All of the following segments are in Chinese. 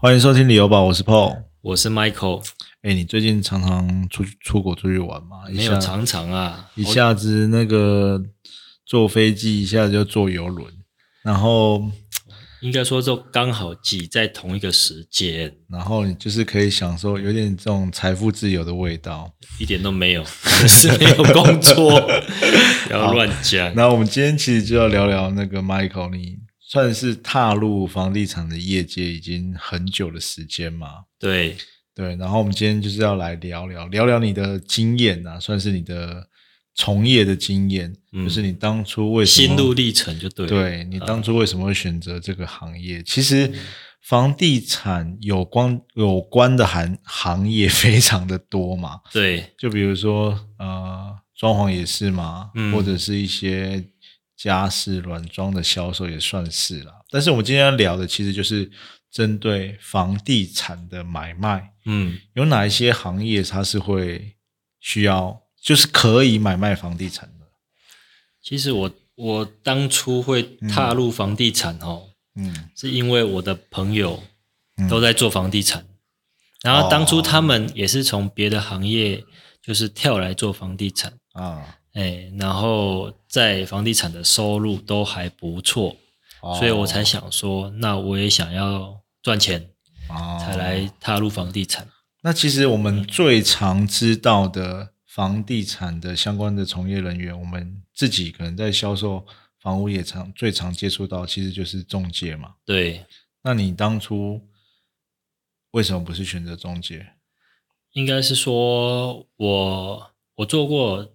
欢迎收听旅游吧，我是 Paul。我是 Michael，哎，你最近常常出出国出去玩吗？没有常常啊，一下子那个坐飞机，一下子就坐游轮，然后应该说就刚好挤在同一个时间，然后你就是可以享受有点这种财富自由的味道，一点都没有，是没有工作，不要乱讲。那我们今天其实就要聊聊那个 Michael，你。算是踏入房地产的业界已经很久的时间嘛？对对，然后我们今天就是要来聊聊聊聊你的经验啊，算是你的从业的经验，就是你当初为什么心路历程就对，对你当初为什么会选择这个行业？其实房地产有关有关的行行业 非常的多嘛，对，就比如说呃，装潢也是嘛，或者是一些。家饰软装的销售也算是了，但是我们今天要聊的其实就是针对房地产的买卖。嗯，有哪一些行业它是会需要，就是可以买卖房地产的？其实我我当初会踏入房地产哦，嗯，是因为我的朋友都在做房地产，然后当初他们也是从别的行业就是跳来做房地产啊。哎，然后在房地产的收入都还不错，所以我才想说，那我也想要赚钱，才来踏入房地产。那其实我们最常知道的房地产的相关的从业人员，我们自己可能在销售房屋也常最常接触到，其实就是中介嘛。对，那你当初为什么不是选择中介？应该是说我我做过。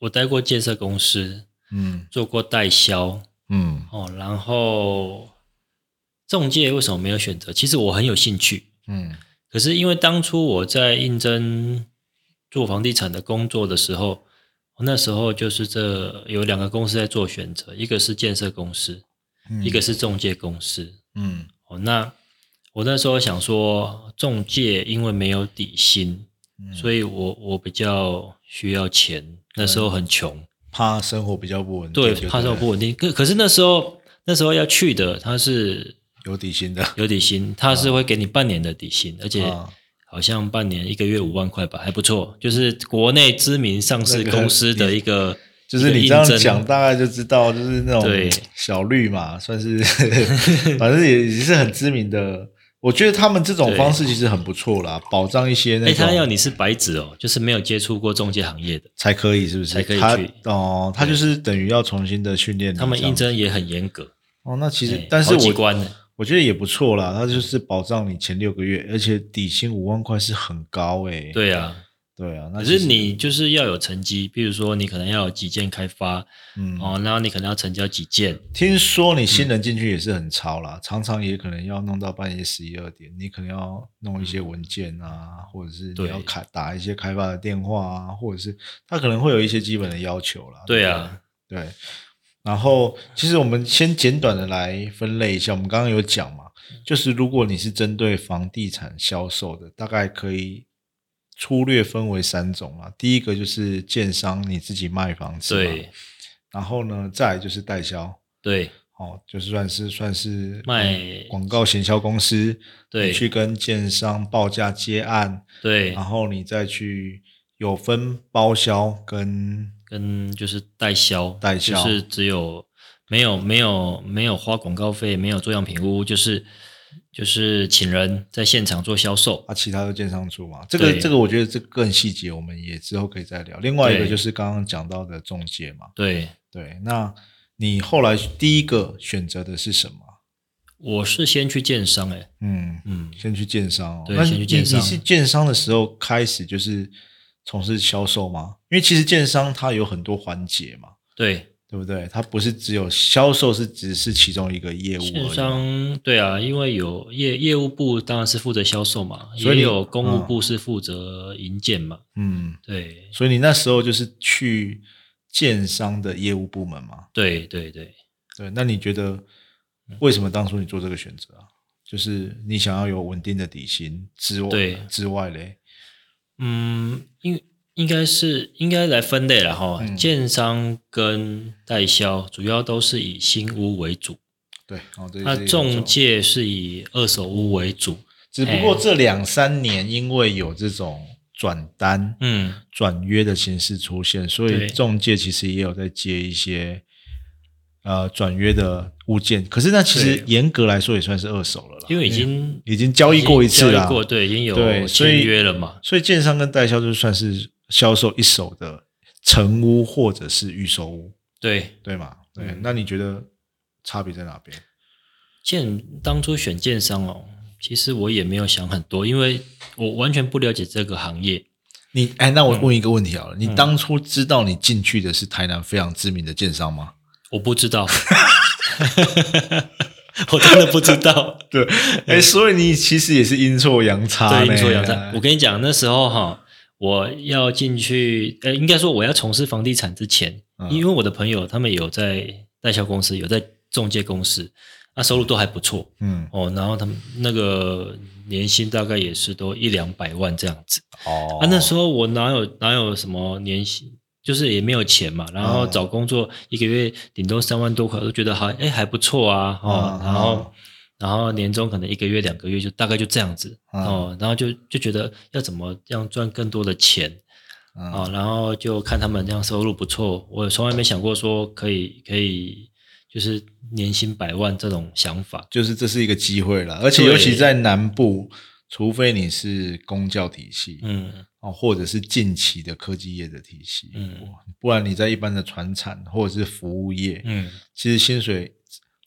我待过建设公司，嗯，做过代销，嗯，哦，然后中介为什么没有选择？其实我很有兴趣，嗯，可是因为当初我在应征做房地产的工作的时候，我那时候就是这有两个公司在做选择，一个是建设公司，一个是中介公司，嗯，哦，那我那时候想说，中介因为没有底薪，所以我我比较需要钱。那时候很穷，怕生活比较不稳定。对，怕生活不稳定。可可是那时候，那时候要去的，他是有底薪的，有底薪，他是会给你半年的底薪，而且好像半年一个月五万块吧，还不错。就是国内知名上市公司的一个，就是你这样讲，大概就知道，就是那种小绿嘛，算是，反正也也是很知名的。我觉得他们这种方式其实很不错啦，保障一些那。哎，他要你是白纸哦，就是没有接触过中介行业的才可以，是不是？才可以去哦。他就是等于要重新的训练。他们应征也很严格哦。那其实，但是我我觉得也不错啦。他就是保障你前六个月，而且底薪五万块是很高哎。对呀。对啊，可是你就是要有成绩，比如说你可能要有几件开发，嗯，哦，然后你可能要成交几件。听说你新人进去也是很超啦，常常也可能要弄到半夜十一二点，你可能要弄一些文件啊，或者是你要开打一些开发的电话啊，或者是他可能会有一些基本的要求啦。对啊，对。然后其实我们先简短的来分类一下，我们刚刚有讲嘛，就是如果你是针对房地产销售的，大概可以。粗略分为三种啊，第一个就是建商你自己卖房子，对，然后呢，再就是代销，对，哦，就是算是算是卖广告行销公司，对，去跟建商报价接案，对，然后你再去有分包销跟跟就是代销，代销就是只有没有没有没有花广告费，没有做样品屋，就是。就是请人在现场做销售，啊，其他的建商出嘛。这个这个，我觉得这更细节，我们也之后可以再聊。另外一个就是刚刚讲到的中介嘛。对对，那你后来第一个选择的是什么？我是先去建商，哎，嗯嗯，先去建商。哦对，先去建商。你是建商的时候开始就是从事销售吗？因为其实建商它有很多环节嘛。对。对不对？它不是只有销售，是只是其中一个业务。线商对啊，因为有业业务部当然是负责销售嘛，所以有公务部是负责营建嘛。嗯，对。所以你那时候就是去建商的业务部门嘛？对对对对。那你觉得为什么当初你做这个选择啊？就是你想要有稳定的底薪之外之外嘞？嗯，因为。应该是应该来分类了哈，建商跟代销主要都是以新屋为主，对，那中介是以二手屋为主。只不过这两三年因为有这种转单、嗯。转约的形式出现，所以中介其实也有在接一些呃转约的物件。可是那其实严格来说也算是二手了，因为已经已经交易过一次了，对，已经有签约了嘛。所以建商跟代销就算是销售一手的成屋或者是预售屋，对对嘛？对，那你觉得差别在哪边？建当初选建商哦。其实我也没有想很多，因为我完全不了解这个行业。你哎，那我问一个问题好了，你当初知道你进去的是台南非常知名的建商吗？我不知道，我真的不知道。对，哎，所以你其实也是阴错阳差，对阴错阳差。我跟你讲，那时候哈，我要进去，呃，应该说我要从事房地产之前，因为我的朋友他们有在代销公司，有在中介公司。那收入都还不错，嗯。哦，然后他们那个年薪大概也是都一两百万这样子，哦，啊那时候我哪有哪有什么年薪，就是也没有钱嘛，然后找工作一个月顶多三万多块，都觉得好，哎还不错啊，哦，然后然后年终可能一个月两个月就大概就这样子，哦，然后就就觉得要怎么样赚更多的钱，啊，然后就看他们这样收入不错，我从来没想过说可以可以。就是年薪百万这种想法，就是这是一个机会了，而且尤其在南部，除非你是公教体系，嗯，哦，或者是近期的科技业的体系，嗯，不然你在一般的船产或者是服务业，嗯，其实薪水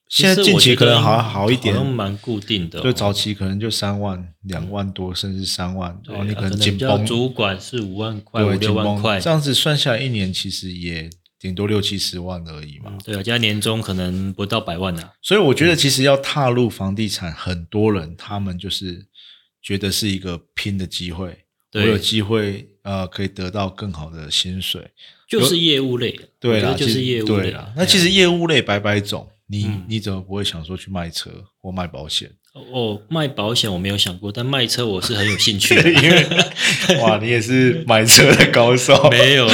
现在近期可能好好一点，蛮固定的，就早期可能就三万、两万多，甚至三万，哦，你可能紧绷，主管是五万块、五六万块，这样子算下来一年其实也。顶多六七十万而已嘛，对啊，加年终可能不到百万啊。所以我觉得，其实要踏入房地产，很多人他们就是觉得是一个拼的机会，我有机会呃，可以得到更好的薪水，就是业务类，对啊，就是业务类。那其实业务类百百种，你你怎么不会想说去卖车或卖保险？哦，卖保险我没有想过，但卖车我是很有兴趣的。因为哇，你也是买车的高手。没有，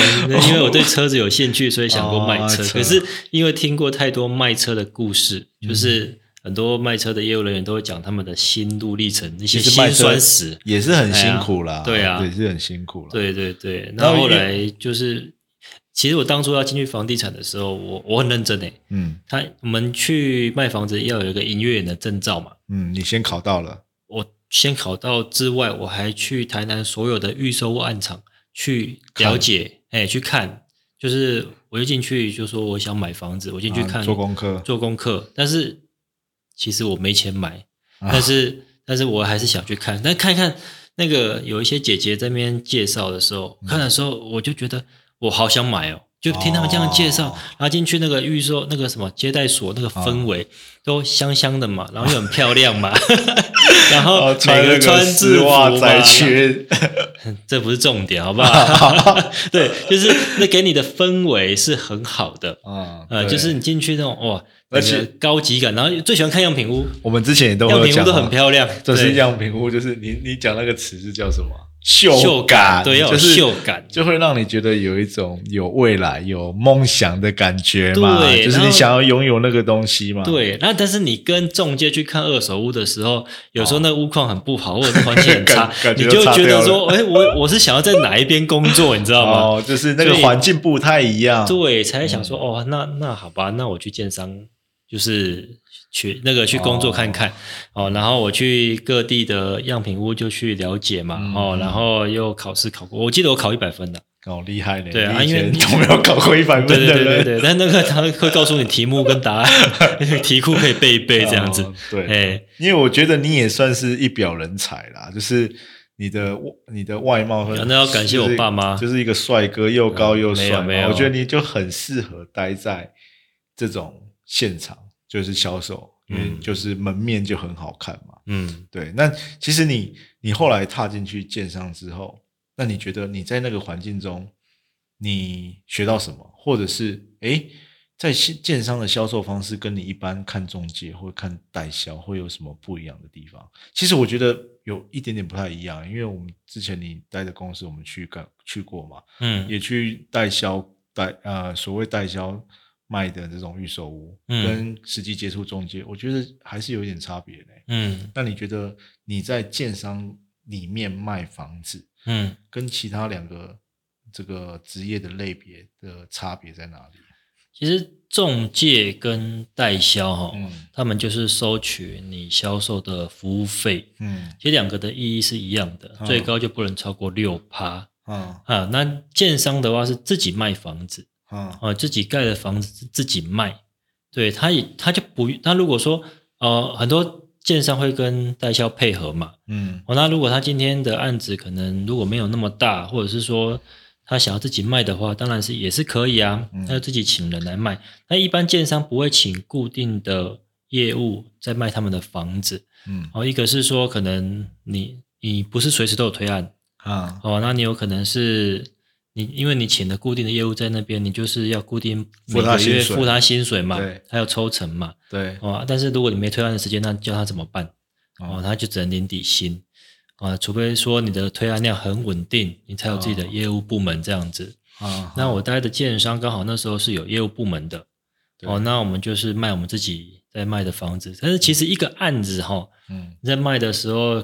因为我对 车子有兴趣，所以想过卖车。可是因为听过太多卖车的故事，就是很多卖车的业务人员都会讲他们的心路历程，那些辛酸史也是很辛苦啦。对啊，也是很辛苦了。对对对，那后来就是。其实我当初要进去房地产的时候，我我很认真诶。嗯，他我们去卖房子要有一个营业员的证照嘛。嗯，你先考到了。我先考到之外，我还去台南所有的预售案场去了解，哎，去看。就是我就进去就说我想买房子，我进去看做功课，做功课。但是其实我没钱买，但是但是我还是想去看。但看一看那个有一些姐姐在那边介绍的时候，看的时候我就觉得。我好想买哦，就听他们这样介绍，然后进去那个预售那个什么接待所，那个氛围都香香的嘛，然后又很漂亮嘛，然后每个穿制服嘛，这不是重点，好不好？对，就是那给你的氛围是很好的。啊，呃，就是你进去那种哇，而且高级感，然后最喜欢看样品屋，我们之前也都样品屋都很漂亮，这是样品屋，就是你你讲那个词是叫什么？秀感，对，要有秀感，就会让你觉得有一种有未来、有梦想的感觉嘛。对，就是你想要拥有那个东西嘛。对，那但是你跟中介去看二手屋的时候，有时候那屋况很不好，或者是环境很差，你就觉得说，哎，我我是想要在哪一边工作，你知道吗？哦，就是那个环境不太一样。对，才想说，哦，那那好吧，那我去建商，就是。去那个去工作看看哦，然后我去各地的样品屋就去了解嘛哦，然后又考试考过，我记得我考一百分的，好厉害嘞！对啊，因为都没有考过一百分的，对对对对。但那个他会告诉你题目跟答案，题库可以背一背这样子。对，哎，因为我觉得你也算是一表人才啦，就是你的你的外貌，那要感谢我爸妈，就是一个帅哥，又高又帅。没有，我觉得你就很适合待在这种现场。就是销售，因为就是门面就很好看嘛。嗯，对。那其实你你后来踏进去建商之后，那你觉得你在那个环境中，你学到什么？或者是哎，在建商的销售方式跟你一般看中介或看代销会有什么不一样的地方？其实我觉得有一点点不太一样，因为我们之前你待的公司，我们去干去过嘛，嗯，也去代销代呃所谓代销。卖的这种预售屋，跟实际接触中介，我觉得还是有一点差别的。嗯，那你觉得你在建商里面卖房子，嗯，跟其他两个这个职业的类别的差别在哪里？其实中介跟代销哈，他们就是收取你销售的服务费，嗯，其实两个的意义是一样的，最高就不能超过六趴。啊啊，那建商的话是自己卖房子。啊，自己盖的房子自己卖，对他也他就不他如果说呃很多建商会跟代销配合嘛，嗯，哦那如果他今天的案子可能如果没有那么大，或者是说他想要自己卖的话，当然是也是可以啊，他就自己请人来卖。那一般建商不会请固定的业务在卖他们的房子，嗯，哦一个是说可能你你不是随时都有推案啊，哦那你有可能是。你因为你请的固定的业务在那边，你就是要固定每个月付他薪水嘛，还有抽成嘛，对，哦，但是如果你没推案的时间，那叫他怎么办？哦，他就只能领底薪，啊，除非说你的推案量很稳定，你才有自己的业务部门这样子。啊，那我待的建商刚好那时候是有业务部门的，哦，那我们就是卖我们自己在卖的房子，但是其实一个案子哈，嗯，在卖的时候。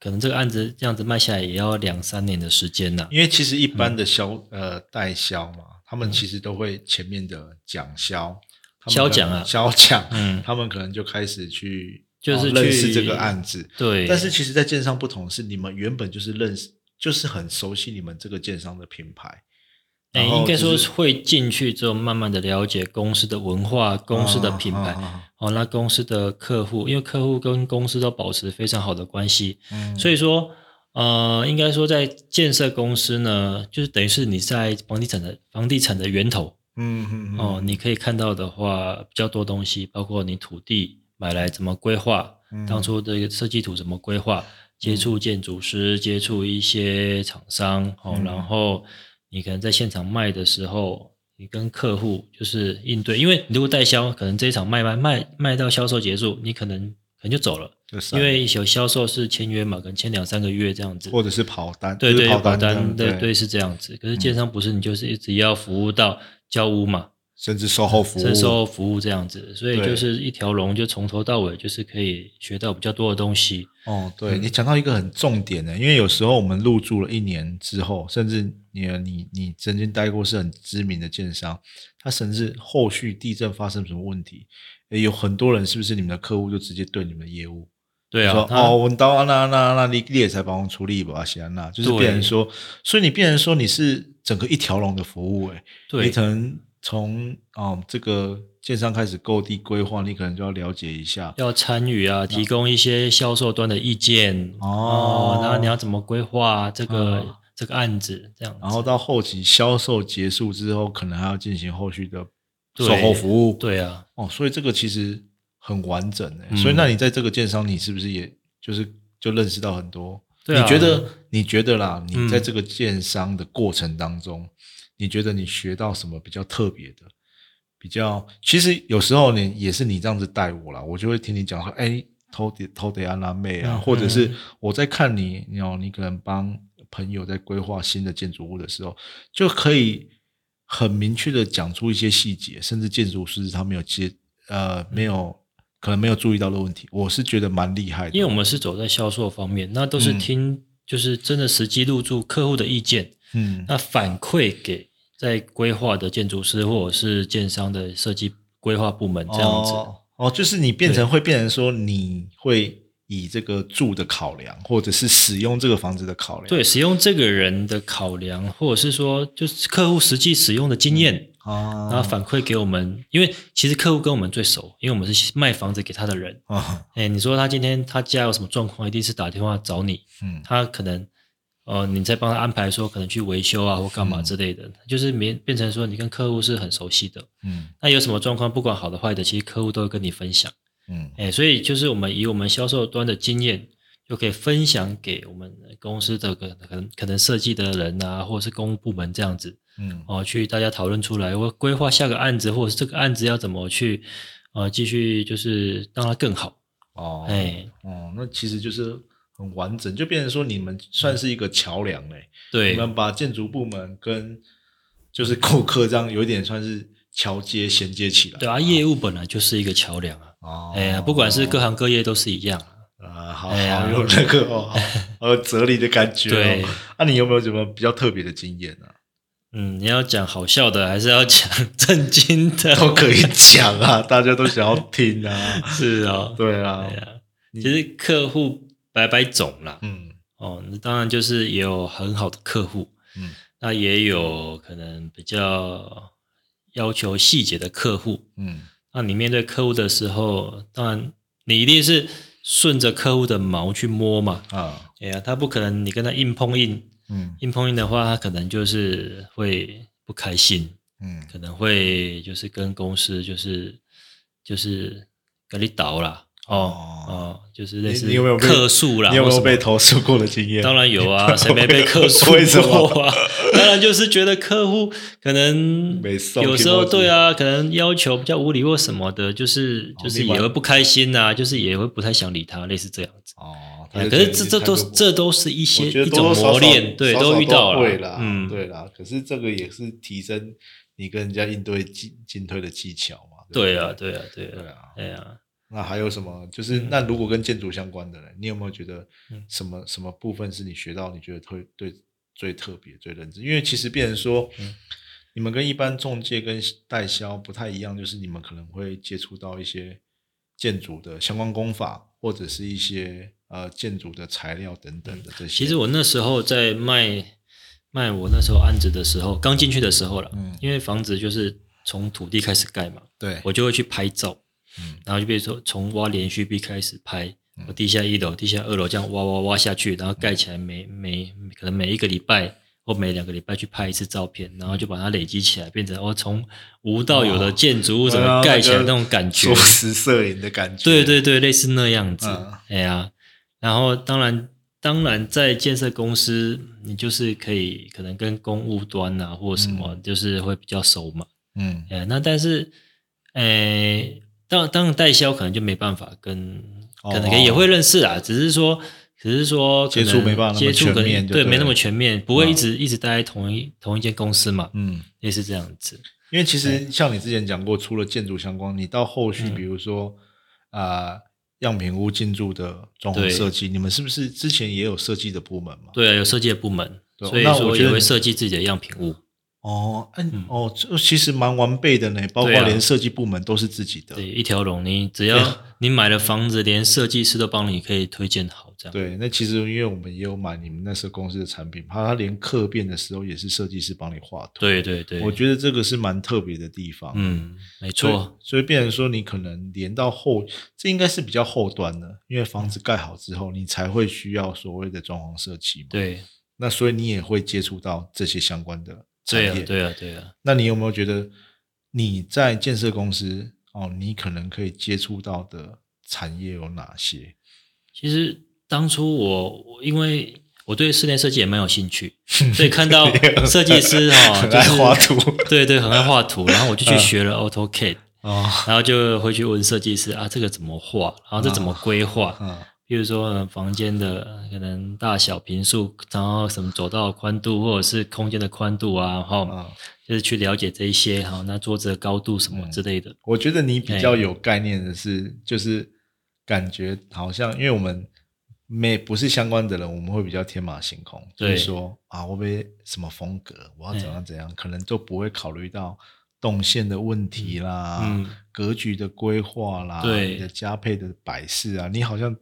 可能这个案子这样子卖下来也要两三年的时间呢。因为其实一般的销呃代销嘛，他们其实都会前面的讲销，销讲啊，销讲，嗯，他们可能就开始去就是认识这个案子，对。但是其实，在建商不同是，你们原本就是认识，就是很熟悉你们这个建商的品牌。哎，应该说会进去之后，慢慢的了解公司的文化、公司的品牌，哦，那公司的客户，因为客户跟公司都保持非常好的关系，嗯，所以说，呃，应该说在建设公司呢，就是等于是你在房地产的房地产的源头，嗯嗯，哦，你可以看到的话比较多东西，包括你土地买来怎么规划，当初的一个设计图怎么规划，接触建筑师，接触一些厂商，哦，然后。你可能在现场卖的时候，你跟客户就是应对，因为你如果代销，可能这一场卖卖卖卖到销售结束，你可能可能就走了，因为有销售是签约嘛，可能签两三个月这样子，或者是跑单，对对跑单，对对是这样子。可是建商不是，你就是一直要服务到交屋嘛。甚至售后服务，售后服务这样子，所以就是一条龙，就从头到尾就是可以学到比较多的东西。哦，对你讲到一个很重点的，因为有时候我们入住了一年之后，甚至你你你曾经待过是很知名的建商，他甚至后续地震发生什么问题，有很多人是不是你们的客户就直接对你们的业务？对啊，说哦，我到那那那你你也才帮我处理吧，行那就是变成说，所以你变成说你是整个一条龙的服务，哎，你可能。从哦，这个建商开始购地规划，你可能就要了解一下，要参与啊，提供一些销售端的意见哦。然后你要怎么规划这个这个案子这样？然后到后期销售结束之后，可能还要进行后续的售后服务。对啊，哦，所以这个其实很完整诶。所以那你在这个建商，你是不是也就是就认识到很多？你觉得你觉得啦？你在这个建商的过程当中。你觉得你学到什么比较特别的？比较其实有时候你也是你这样子带我啦，我就会听你讲说，哎，偷的偷的安娜妹啊，或者是我在看你，你哦，你可能帮朋友在规划新的建筑物的时候，就可以很明确的讲出一些细节，甚至建筑师他没有接呃没有可能没有注意到的问题，我是觉得蛮厉害的。因为我们是走在销售方面，那都是听就是真的实际入住客户的意见。嗯，那反馈给在规划的建筑师或者是建商的设计规划部门这样子哦，就是你变成会变成说你会以这个住的考量，或者是使用这个房子的考量，对，使用这个人的考量，或者是说就是客户实际使用的经验啊，然后反馈给我们，因为其实客户跟我们最熟，因为我们是卖房子给他的人啊，哎，你说他今天他家有什么状况，一定是打电话找你，嗯，他可能。哦，你再帮他安排说可能去维修啊或干嘛之类的，就是变变成说你跟客户是很熟悉的，嗯，那有什么状况，不管好的坏的，其实客户都会跟你分享，嗯，哎，所以就是我们以我们销售端的经验，就可以分享给我们公司的可能可能设计的人啊，或者是公务部门这样子，嗯，哦，去大家讨论出来，我规划下个案子，或者是这个案子要怎么去，呃，继续就是让它更好，哦，哎，哦，那其实就是。很完整，就变成说你们算是一个桥梁嘞。对，你们把建筑部门跟就是顾客这样有一点算是桥接衔接起来。对啊，业务本来就是一个桥梁啊。哦，哎呀，不管是各行各业都是一样啊。好，好有那个哦，有哲理的感觉。对，那你有没有什么比较特别的经验呢？嗯，你要讲好笑的，还是要讲 震惊的？都可以讲啊，大家都想要听啊。是啊，对啊。其实客户百百种啦。嗯，哦，那当然就是也有很好的客户。嗯，那也有可能比较要求细节的客户。嗯，那你面对客户的时候，当然你一定是顺着客户的毛去摸嘛。啊，哎呀，他不可能你跟他硬碰硬。嗯，硬碰硬的话，他可能就是会不开心，嗯，可能会就是跟公司就是就是跟你倒了，哦哦，就是类似客诉啦，你有没有被投诉过的经验？当然有啊，谁没被客诉过啊？当然就是觉得客户可能有时候对啊，可能要求比较无理或什么的，就是就是也会不开心呐，就是也会不太想理他，类似这样子哦。可是这这都这都是一些一种磨练，对，都遇到了，嗯，对啦。可是这个也是提升你跟人家应对进进退的技巧嘛。对啊，对啊，对啊，对啊。那还有什么？就是那如果跟建筑相关的人，你有没有觉得什么什么部分是你学到你觉得特对最特别最认真？因为其实变成说，你们跟一般中介跟代销不太一样，就是你们可能会接触到一些建筑的相关工法，或者是一些。呃，建筑的材料等等的这些。其实我那时候在卖卖我那时候案子的时候，刚进去的时候了，嗯，因为房子就是从土地开始盖嘛，对，我就会去拍照，嗯，然后就比如说从挖连续壁开始拍，我地下一楼、地下二楼这样挖挖挖下去，然后盖起来，每每可能每一个礼拜或每两个礼拜去拍一次照片，然后就把它累积起来，变成我从无到有的建筑物怎么盖起来那种感觉，缩时摄影的感觉，对对对，类似那样子，哎呀。然后，当然，当然，在建设公司，你就是可以可能跟公务端啊，或什么，就是会比较熟嘛。嗯，哎，那但是，诶，当当代销可能就没办法跟，可能也会认识啊，只是说，只是说接触没办法接触可能对没那么全面，不会一直一直待在同一同一间公司嘛。嗯，也是这样子。因为其实像你之前讲过，除了建筑相关，你到后续，比如说啊。样品屋进驻的装潢设计，你们是不是之前也有设计的部门嘛？对啊，有设计的部门，所以说也会设计自己的样品屋。哦，嗯，哦，这其实蛮完备的呢，包括连设计部门都是自己的，对，一条龙。你只要你买了房子，连设计师都帮你可以推荐好，这样。对，那其实因为我们也有买你们那时候公司的产品，怕他连客变的时候也是设计师帮你画图。对对对，我觉得这个是蛮特别的地方。嗯，没错。所以变成说，你可能连到后，这应该是比较后端的，因为房子盖好之后，你才会需要所谓的装潢设计嘛。对。那所以你也会接触到这些相关的。对啊，对啊，对啊。那你有没有觉得你在建设公司哦，你可能可以接触到的产业有哪些？其实当初我因为我对室内设计也蛮有兴趣，所以看到 设计师哈，很爱画图，对对，很爱画图，然后我就去学了 AutoCAD，哦，然后就回去问设计师啊，这个怎么画？然后这怎么规划？嗯。比如说房间的可能大小、平数，然后什么走道宽度，或者是空间的宽度啊，然后就是去了解这一些哈。那桌子的高度什么之类的。我觉得你比较有概念的是，就是感觉好像，因为我们没不是相关的人，我们会比较天马行空，就是说啊，会不会什么风格，我要怎样怎样，可能都不会考虑到动线的问题啦，格局的规划啦，你的加配的摆饰啊，你好像。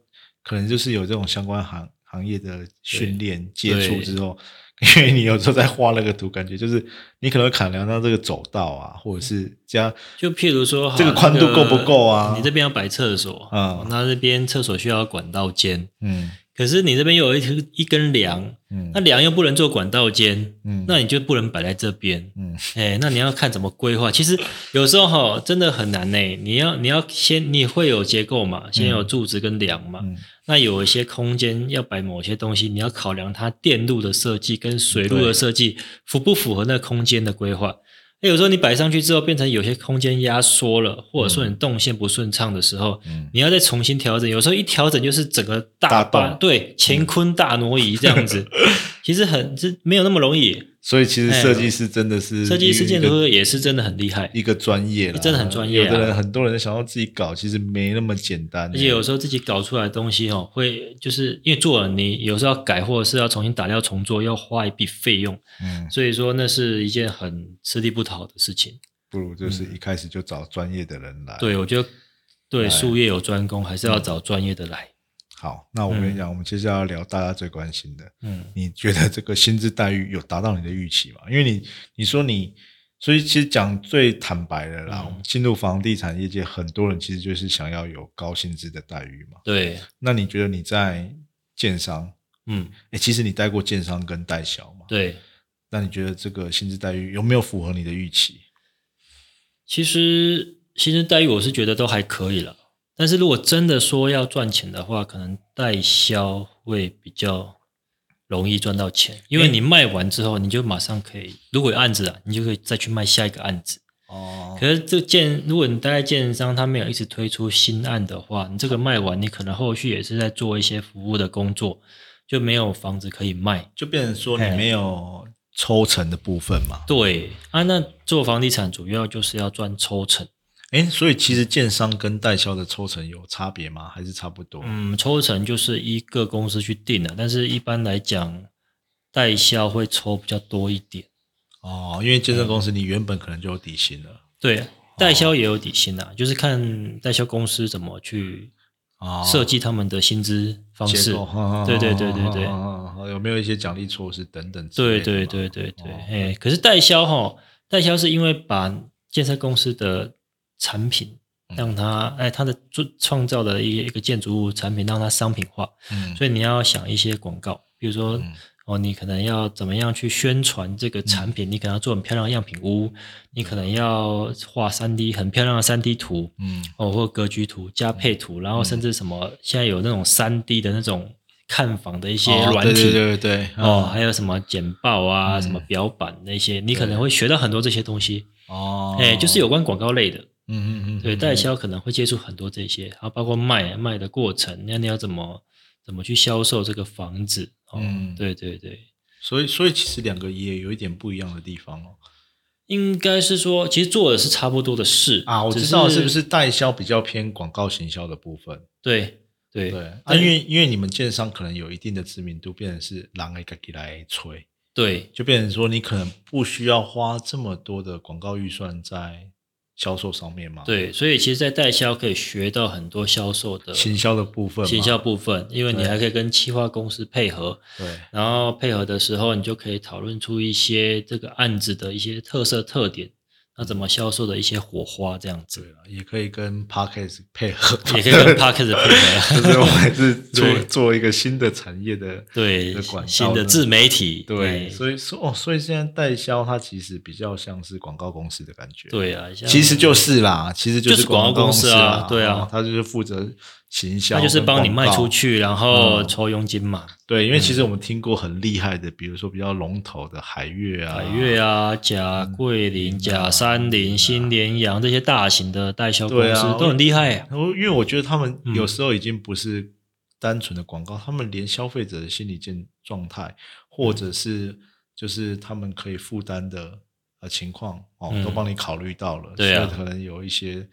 可能就是有这种相关行行业的训练接触之后，因为你有时候在画那个图，感觉就是你可能考量到这个走道啊，或者是加，就譬如说这个宽度够不够啊？你这边要摆厕所啊，那这边厕所需要管道间，嗯。可是你这边又有一一根梁，嗯，那梁又不能做管道间，嗯，那你就不能摆在这边，嗯，哎，那你要看怎么规划。其实有时候哈，真的很难呢。你要你要先你会有结构嘛，先有柱子跟梁嘛，那有一些空间要摆某些东西，你要考量它电路的设计跟水路的设计符不符合那空间的规划。有时候你摆上去之后，变成有些空间压缩了，或者说你动线不顺畅的时候，你要再重新调整。有时候一调整就是整个大大对乾坤大挪移这样子，其实很这没有那么容易。所以其实设计师真的是设计师、建筑师也是真的很厉害，一个专业了，真的很专业。有的人很多人想要自己搞，其实没那么简单。而且有时候自己搞出来的东西哦，会就是因为做了，你有时候要改或者是要重新打掉重做，要花一笔费用。嗯，所以说那是一件很吃力不讨的事情。不如就是一开始就找专业的人来。对，我觉得对术业有专攻，还是要找专业的来。好，那我跟你讲，我们接下来要聊大家最关心的。嗯，你觉得这个薪资待遇有达到你的预期吗？因为你你说你，所以其实讲最坦白的啦，我们进入房地产业界，很多人其实就是想要有高薪资的待遇嘛。对。那你觉得你在建商，嗯，哎，其实你待过建商跟代销嘛？对。那你觉得这个薪资待遇有没有符合你的预期？其实薪资待遇我是觉得都还可以了。但是如果真的说要赚钱的话，可能代销会比较容易赚到钱，因为你卖完之后，你就马上可以，如果有案子啊，你就可以再去卖下一个案子。哦。可是这建，如果你待在建商，他没有一直推出新案的话，你这个卖完，你可能后续也是在做一些服务的工作，就没有房子可以卖，就变成说你没有抽成的部分嘛。对啊，那做房地产主要就是要赚抽成。哎，所以其实建商跟代销的抽成有差别吗？还是差不多？嗯，抽成就是一个公司去定的，但是一般来讲，代销会抽比较多一点。哦，因为建设公司你原本可能就有底薪了。对，代销也有底薪啊，就是看代销公司怎么去设计他们的薪资方式。对对对对对，有没有一些奖励措施等等？对对对对对，哎，可是代销哈，代销是因为把建设公司的产品让它哎，它的创创造的一一个建筑物产品让它商品化，嗯，所以你要想一些广告，比如说哦，你可能要怎么样去宣传这个产品？你可能要做很漂亮的样品屋，你可能要画三 D 很漂亮的三 D 图，嗯，哦，或格局图加配图，然后甚至什么现在有那种三 D 的那种看房的一些软体，对对对，哦，还有什么简报啊，什么表板那些，你可能会学到很多这些东西。哦，哎，就是有关广告类的。嗯嗯嗯，对，代销可能会接触很多这些，然后，包括卖卖的过程，那你要怎么怎么去销售这个房子？嗯，对对对，所以所以其实两个也有一点不一样的地方哦。应该是说，其实做的是差不多的事啊。我知道是不是代销比较偏广告行销的部分？对对对，啊，因为因为你们建商可能有一定的知名度，变成是狼一个来吹，对，就变成说你可能不需要花这么多的广告预算在。销售上面嘛，对，所以其实，在代销可以学到很多销售的行销的部分，行销部分，因为你还可以跟企划公司配合，对，然后配合的时候，你就可以讨论出一些这个案子的一些特色特点。那怎么销售的一些火花这样子？对也可以跟 Parkes 配合，也可以跟 Parkes 配合，就是我还是 做做一个新的产业的对的管新的自媒体。对，所以说哦，所以现在代销它其实比较像是广告公司的感觉。对啊，其实就是啦，其实就是广告公司啊，对啊，他就是负责。行销，他就是帮你卖出去，然后抽佣金嘛。对，因为其实我们听过很厉害的，比如说比较龙头的海悦啊、海悦啊、甲桂林、甲三林、新联洋这些大型的代销公司都很厉害。我因为我觉得他们有时候已经不是单纯的广告，他们连消费者的心理健状态，或者是就是他们可以负担的呃情况哦，都帮你考虑到了。对啊，可能有一些。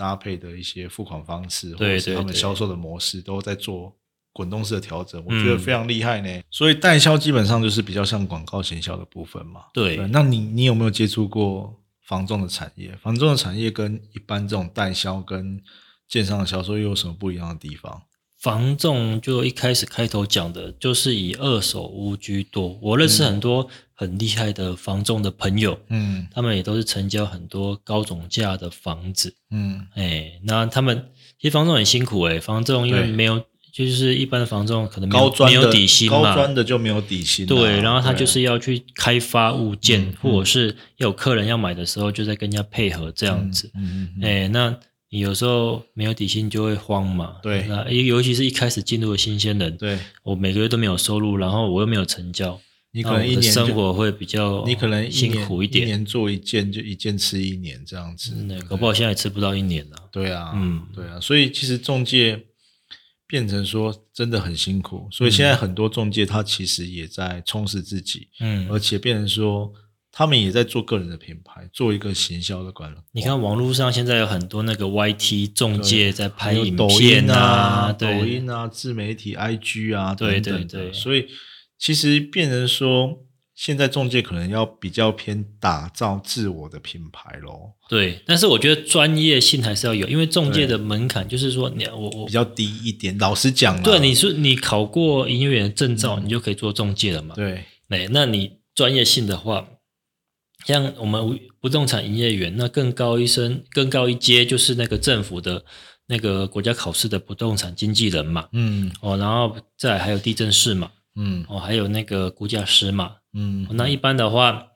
搭配的一些付款方式，或者是他们销售的模式，都在做滚动式的调整，我觉得非常厉害呢。所以代销基本上就是比较像广告行销的部分嘛。对，那你你有没有接触过房仲的产业？房仲的产业跟一般这种代销跟建商的销售又有什么不一样的地方？房仲就一开始开头讲的，就是以二手屋居多。我认识很多很厉害的房仲的朋友，嗯，他们也都是成交很多高总价的房子，嗯，哎，那他们其实房仲很辛苦哎，房仲因为没有，就是一般的房仲可能高没有底薪嘛，高专的就没有底薪，对，然后他就是要去开发物件，或者是有客人要买的时候，就在跟人家配合这样子，嗯嗯，哎，那。你有时候没有底薪就会慌嘛？对，那尤其是一开始进入的新鲜人，对，我每个月都没有收入，然后我又没有成交，你可能一年生活会比较，你可能辛苦一点，一年做一件就一件吃一年这样子，搞不好现在吃不到一年了。对啊，嗯，对啊，所以其实中介变成说真的很辛苦，所以现在很多中介他其实也在充实自己，嗯，而且变成说他们也在做个人的品牌，做一个行销的管理。你看网络上现在有很多那个 YT 中介在拍影片啊，抖音啊，自媒体 IG 啊，对对对，所以其实变成说。现在中介可能要比较偏打造自我的品牌咯。对，但是我觉得专业性还是要有，因为中介的门槛就是说，你我我比较低一点。老实讲，对，你是你考过营业员证照，你就可以做中介了嘛？对，哎，那你专业性的话，像我们不动产营业员，那更高一升、更高一阶就是那个政府的那个国家考试的不动产经纪人嘛。嗯，哦，然后再还有地震师嘛。嗯，哦，还有那个估价师嘛。嗯，那一般的话，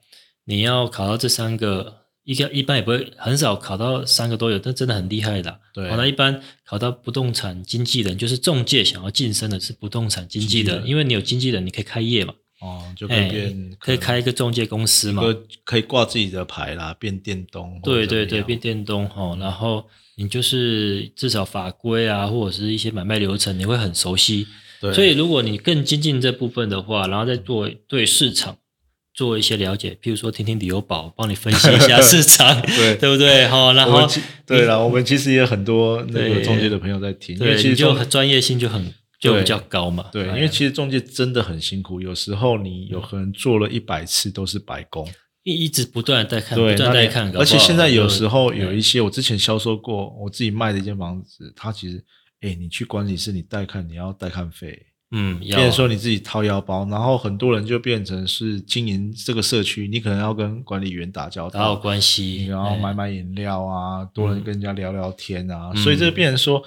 你要考到这三个，一个一般也不会很少考到三个都有，但真的很厉害的。对，那一般考到不动产经纪人，就是中介想要晋升的是不动产经纪人，因为你有经纪人，你可以开业嘛。哦，就可以变，可以开一个中介公司嘛，可以挂自己的牌啦，变电动。对对对，变电动哈，然后你就是至少法规啊，或者是一些买卖流程，你会很熟悉。所以，如果你更精进这部分的话，然后再做对市场做一些了解，譬如说听听旅游宝帮你分析一下市场，对对不对？好，然后对了，我们其实也很多那个中介的朋友在听，因为其实就专业性就很就比较高嘛。对，因为其实中介真的很辛苦，有时候你有可能做了一百次都是白工，一一直不断在看，不断在看，而且现在有时候有一些我之前销售过，我自己卖的一间房子，它其实。哎，你去管理室，你带看，你要带看费，嗯，变成说你自己掏腰包，然后很多人就变成是经营这个社区，你可能要跟管理员打交道，打好关系，然后买买饮料啊，多人跟人家聊聊天啊，所以这变成说。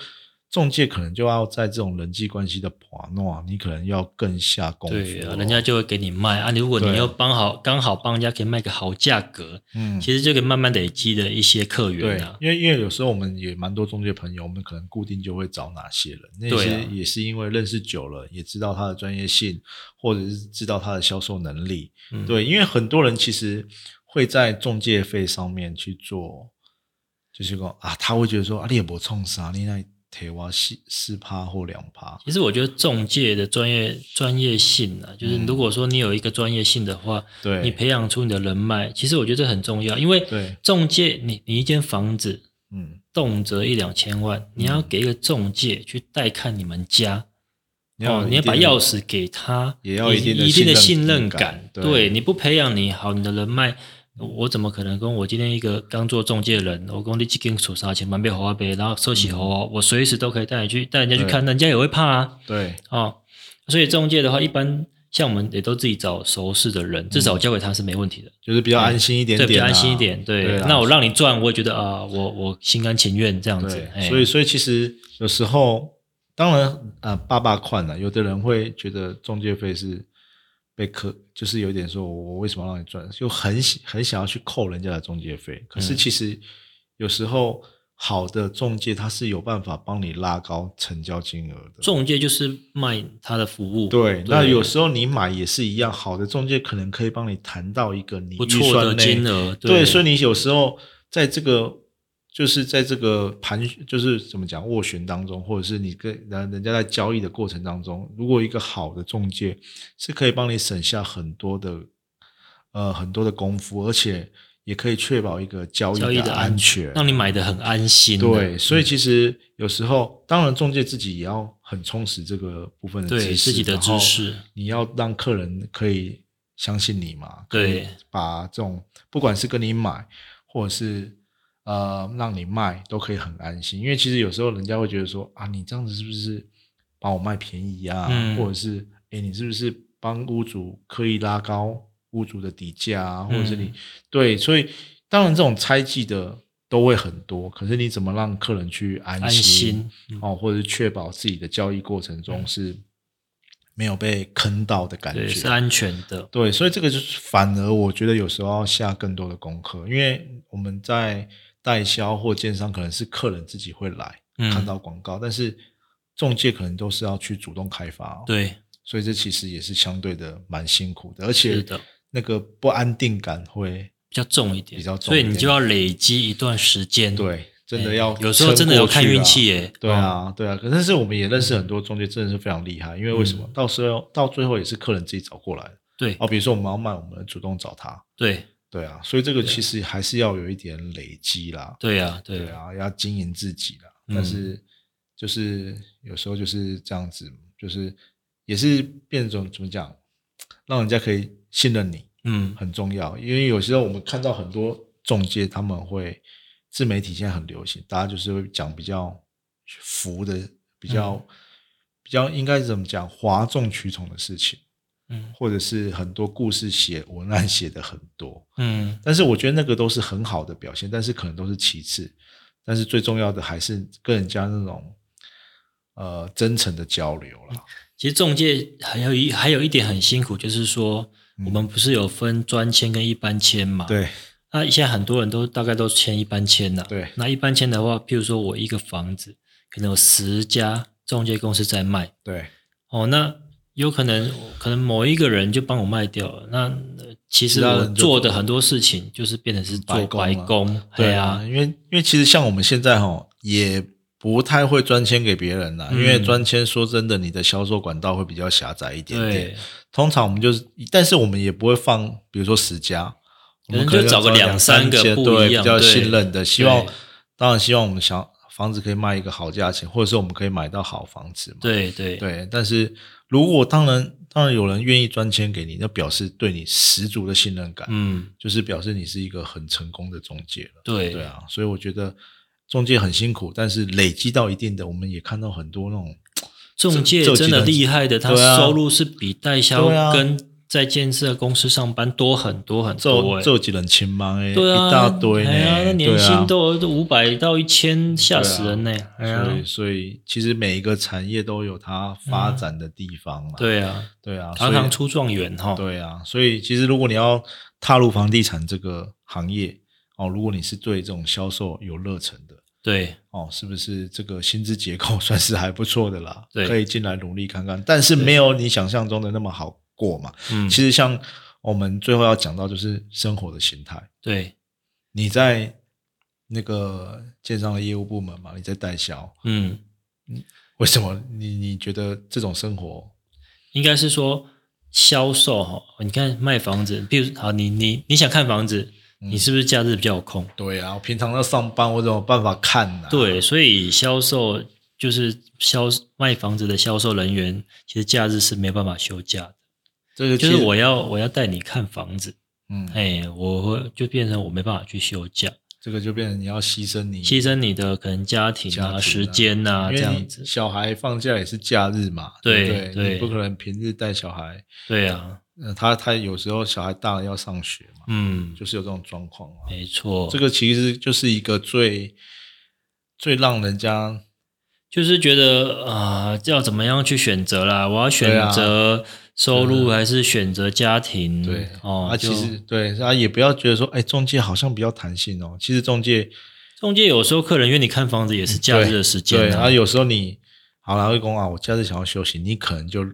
中介可能就要在这种人际关系的把诺，你可能要更下功夫。对，人家就会给你卖啊。如果你要帮好，刚好帮人家可以卖个好价格，嗯，其实就可以慢慢累积的一些客源啊。因为因为有时候我们也蛮多中介朋友，我们可能固定就会找哪些人，那些也是因为认识久了，也知道他的专业性，或者是知道他的销售能力。对，因为很多人其实会在中介费上面去做，就是说啊，他会觉得说啊，你也不冲啥，你那。铁挖四四趴或两趴，其实我觉得中介的专业专业性呢，就是如果说你有一个专业性的话，对，你培养出你的人脉，其实我觉得这很重要。因为中介，你你一间房子，嗯，动辄一两千万，你要给一个中介去带看你们家，哦，你要把钥匙给他，也要一定的信任感。对，你不培养你好你的人脉。我怎么可能跟我今天一个刚做中介的人，我工地去跟手啥钱，满背豪华杯，然后收起后，我随时都可以带你去带人家去看，人家也会怕啊。对，哦，所以中介的话，一般像我们也都自己找熟识的人，至少交给他是没问题的，就是比较安心一点，对，比较安心一点。对，那我让你赚，我也觉得啊，我我心甘情愿这样子。所以，所以其实有时候，当然啊，爸爸款了，有的人会觉得中介费是。被扣就是有点说，我为什么让你赚，就很很想要去扣人家的中介费。可是其实有时候好的中介他是有办法帮你拉高成交金额的。中介就是卖他的服务。对，那有时候你买也是一样，好的中介可能可以帮你谈到一个你不错的金额。对，所以你有时候在这个。就是在这个盘，就是怎么讲斡旋当中，或者是你跟人人家在交易的过程当中，如果一个好的中介是可以帮你省下很多的呃很多的功夫，而且也可以确保一个交易的安全，让你买的很安心。对，所以其实有时候，当然中介自己也要很充实这个部分的知识，自己的知识，你要让客人可以相信你嘛？对，把这种不管是跟你买，或者是。呃，让你卖都可以很安心，因为其实有时候人家会觉得说啊，你这样子是不是把我卖便宜啊？或者是哎，你是不是帮屋主刻意拉高屋主的底价啊？或者是你对，所以当然这种猜忌的都会很多。可是你怎么让客人去安心哦，或者是确保自己的交易过程中是没有被坑到的感觉，是安全的。对，所以这个就是反而我觉得有时候要下更多的功课，因为我们在。代销或建商可能是客人自己会来看到广告，但是中介可能都是要去主动开发。对，所以这其实也是相对的蛮辛苦的，而且那个不安定感会比较重一点，比较重。所以你就要累积一段时间。对，真的要有时候真的要看运气耶。对啊，对啊。可是是我们也认识很多中介，真的是非常厉害。因为为什么？到时候到最后也是客人自己找过来的。对。哦，比如说我们要卖，我们主动找他。对。对啊，所以这个其实还是要有一点累积啦。对啊，对啊，要经营自己啦。但是就是有时候就是这样子，就是也是变种怎么讲，让人家可以信任你。嗯，很重要，因为有时候我们看到很多中介，他们会自媒体现在很流行，大家就是会讲比较浮的、比较比较应该怎么讲，哗众取宠的事情，嗯，或者是很多故事写文案写的很多，嗯，但是我觉得那个都是很好的表现，但是可能都是其次，但是最重要的还是跟人家那种呃真诚的交流了。其实中介还有一还有一点很辛苦，就是说。我们不是有分专签跟一般签嘛？对。那现在很多人都大概都签一般签了。对。那一般签的话，譬如说我一个房子，可能有十家中介公司在卖。对。哦，那有可能可能某一个人就帮我卖掉了。那其实我做的很多事情就是变成是做白工。对啊，因为因为其实像我们现在哈也。不太会专签给别人啦，因为专签说真的，你的销售管道会比较狭窄一点点。通常我们就是，但是我们也不会放，比如说十家，我们可能找个两三个对比较信任的，希望当然希望我们想房子可以卖一个好价钱，或者是我们可以买到好房子嘛。对对对，但是如果当然当然有人愿意专签给你，那表示对你十足的信任感，嗯，就是表示你是一个很成功的中介了。对对啊，所以我觉得。中介很辛苦，但是累积到一定的，我们也看到很多那种中介真的厉害的，他收入是比代销跟在建设公司上班多很多很多。做几人亲妈哎，对啊，一大堆哎那年薪都五百到一千，吓死人呢。所以，所以其实每一个产业都有它发展的地方嘛。对啊，对啊，行行出状元哈。对啊，所以其实如果你要踏入房地产这个行业哦，如果你是对这种销售有热忱的。对哦，是不是这个薪资结构 算是还不错的啦？对，可以进来努力看看，但是没有你想象中的那么好过嘛。嗯，其实像我们最后要讲到就是生活的形态。对，你在那个建商的业务部门嘛，你在代销。嗯嗯，为什么你你觉得这种生活应该是说销售哈？你看卖房子，比如好，你你你想看房子。你是不是假日比较有空？对啊，我平常要上班，我怎么办法看呢？对，所以销售就是销卖房子的销售人员，其实假日是没办法休假的。这个就是我要我要带你看房子，嗯，哎，我会就变成我没办法去休假。这个就变成你要牺牲你牺牲你的可能家庭啊时间呐这样子。小孩放假也是假日嘛，对对，你不可能平日带小孩。对啊。嗯，他他有时候小孩大了要上学嘛，嗯，就是有这种状况啊。没错，这个其实就是一个最最让人家就是觉得啊，要怎么样去选择啦？我要选择收入还是选择家庭？对哦，啊，其实对啊，也不要觉得说，哎，中介好像比较弹性哦。其实中介中介有时候客人约你看房子也是假日的时间，对啊，有时候你好了，会公啊，我假日想要休息，你可能就。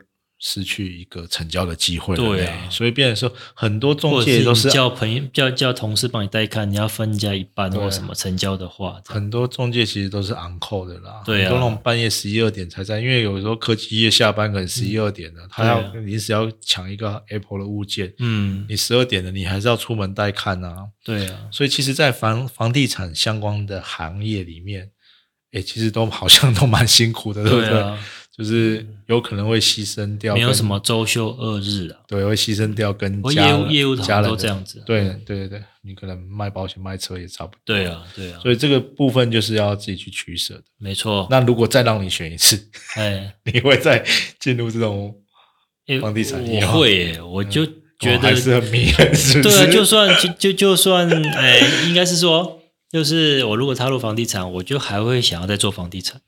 失去一个成交的机会，对啊，所以变成说很多中介都是叫朋友叫叫同事帮你带看，你要分人家一半或什么成交的话，很多中介其实都是昂扣的啦，对啊，都那种半夜十一二点才在，因为有时候科技业下班可能十一二点了，他要临时要抢一个 Apple 的物件，嗯，你十二点了，你还是要出门带看啊，对啊，所以其实，在房房地产相关的行业里面，哎，其实都好像都蛮辛苦的，对不对？就是有可能会牺牲掉，没有什么周休二日啊。对，会牺牲掉跟业务业务家人都这样子。对对对对，你可能卖保险卖车也差不多。对啊对啊，所以这个部分就是要自己去取舍的。没错。那如果再让你选一次，哎，你会再进入这种房地产业我会，我就觉得还是很迷人，是不是？对啊，就算就就就算，哎，应该是说，就是我如果踏入房地产，我就还会想要再做房地产。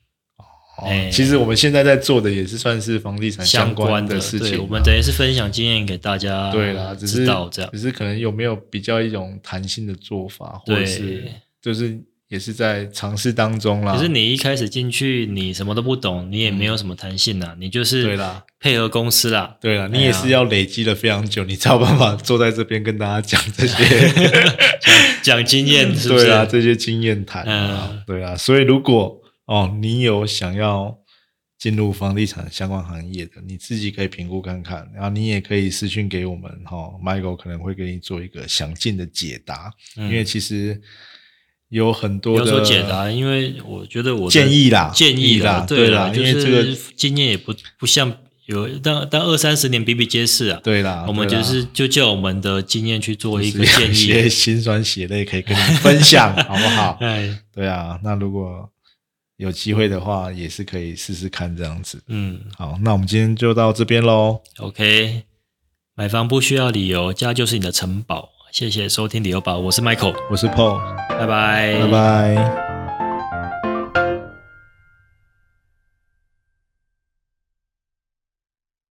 哎，其实我们现在在做的也是算是房地产相关的事情，我们等于是分享经验给大家。对啦，知道这样，只是可能有没有比较一种弹性的做法，或者是就是也是在尝试当中啦。可是你一开始进去，你什么都不懂，你也没有什么弹性呐，你就是对啦，配合公司啦，对啦，你也是要累积了非常久，你才有办法坐在这边跟大家讲这些。讲经验，对啊，这些经验谈啊，对啊，所以如果哦，你有想要。进入房地产相关行业的，你自己可以评估看看，然后你也可以私讯给我们哈，Michael 可能会给你做一个详尽的解答，因为其实有很多的解答，因为我觉得我建议啦，建议啦，对啦，因为这个经验也不不像有，但但二三十年比比皆是啊，对啦，我们就是就借我们的经验去做一个建议，些心酸血泪可以跟你分享，好不好？哎，对啊，那如果。有机会的话，也是可以试试看这样子。嗯，好，那我们今天就到这边喽。OK，买房不需要理由，家就是你的城堡。谢谢收听理由宝，我是 Michael，我是 Paul，拜拜，拜拜。